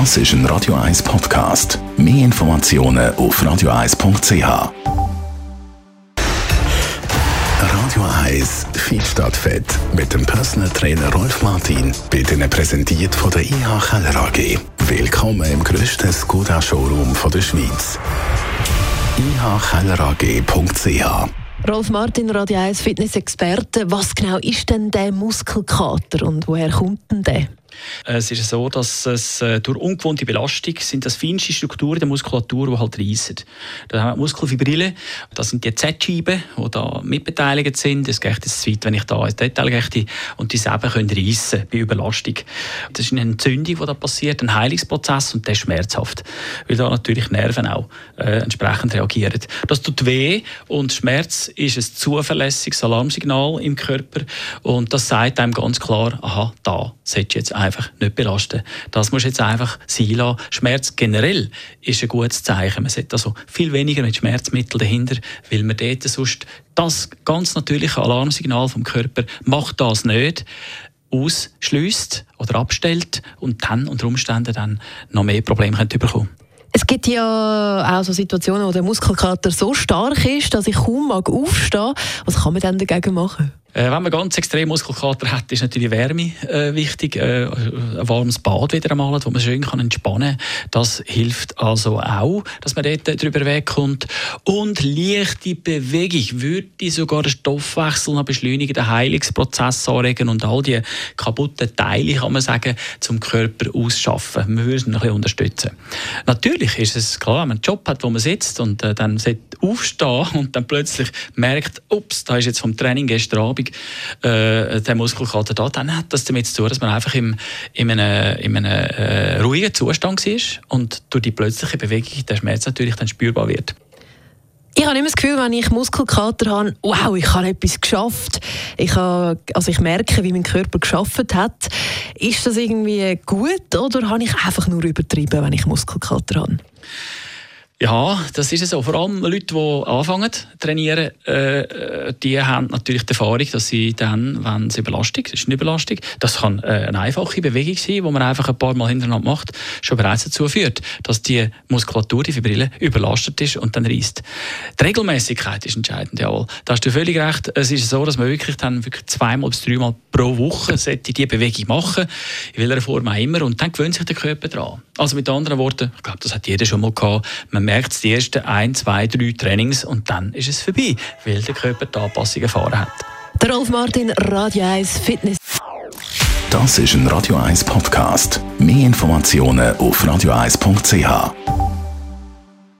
Das ist ein Radio 1 Podcast. Mehr Informationen auf radio1.ch. Radio 1 Fit statt Fett mit dem Personal Trainer Rolf Martin wird Ihnen präsentiert von der IH Keller AG. Willkommen im grössten Skoda Showroom der Schweiz. ihkellerag.ch Rolf Martin, Radio 1 Fitness-Experte. Was genau ist denn der Muskelkater und woher kommt denn der? Es ist so, dass es äh, durch ungewohnte Belastung sind das feinste Strukturen der Muskulatur, die halt reissen. Da haben wir Muskelfibrille, das sind die Z-Scheiben, die da mitbeteiligt sind. Es geht jetzt zu weit, wenn ich da ins Detail gehe. Und die eben können reissen bei Überlastung. Das ist eine Entzündung, die da passiert, ein Heilungsprozess und der ist schmerzhaft, weil da natürlich Nerven auch äh, entsprechend reagieren. Das tut weh und Schmerz ist ein zuverlässiges Alarmsignal im Körper und das sagt einem ganz klar, aha, da du jetzt einfach nicht belasten. Das muss jetzt einfach sein lassen. Schmerz generell ist ein gutes Zeichen. Man sollte also viel weniger mit Schmerzmitteln dahinter, weil man dort sonst das ganz natürliche Alarmsignal vom Körper macht das nicht ausschließt oder abstellt und dann unter Umständen dann noch mehr Probleme könnte bekommen. Es gibt ja auch so Situationen, wo der Muskelkater so stark ist, dass ich kaum aufstehen mag. Was kann man denn dagegen machen? Äh, wenn man ganz extrem Muskelkater hat, ist natürlich Wärme äh, wichtig. Äh, ein warmes Bad wieder einmal, wo man schön kann entspannen kann. Das hilft also auch, dass man dort drüber wegkommt. Und leichte Bewegung würde sogar den Stoffwechsel noch beschleunigen, den Heilungsprozess anregen und all die kaputten Teile, kann man sagen, zum Körper ausschaffen. Wir würden ein bisschen unterstützen. Natürlich ist es klar, wenn man einen Job hat, wo man sitzt und äh, dann aufstehen und dann plötzlich merkt, ups, da ist jetzt vom Training gestern Abend äh, der Muskelkater da, dann hat das damit zu tun, dass man einfach im, in einem, in einem äh, ruhigen Zustand war und durch die plötzliche Bewegung der Schmerz natürlich dann spürbar wird. Ich habe immer das Gefühl, wenn ich Muskelkater habe, wow, ich habe etwas geschafft. Ich, habe, also ich merke, wie mein Körper geschafft hat. Ist das irgendwie gut oder habe ich einfach nur übertrieben, wenn ich Muskelkater habe? Ja, das ist es so. Vor allem Leute, die anfangen zu trainieren, äh, die haben natürlich die Erfahrung, dass sie dann, wenn sie Überlastung, ist eine Überlastung, das kann äh, eine einfache Bewegung sein, die man einfach ein paar Mal hintereinander macht, schon bereits dazu führt, dass die Muskulatur, die Fibrille, überlastet ist und dann reißt. Die Regelmäßigkeit ist entscheidend, jawohl. Da hast du völlig recht. Es ist so, dass man wirklich dann wirklich zweimal bis dreimal pro Woche sollte die Bewegung machen, in welcher Form auch immer, und dann gewöhnt sich der Körper daran. Also mit anderen Worten, ich glaube, das hat jeder schon mal gehabt, man merkt es die ersten ein, zwei, drei Trainings und dann ist es vorbei, weil der Körper die Anpassung erfahren hat. Der Rolf Martin, Radio 1 Fitness. Das ist ein Radio 1 Podcast. Mehr Informationen auf radio1.ch.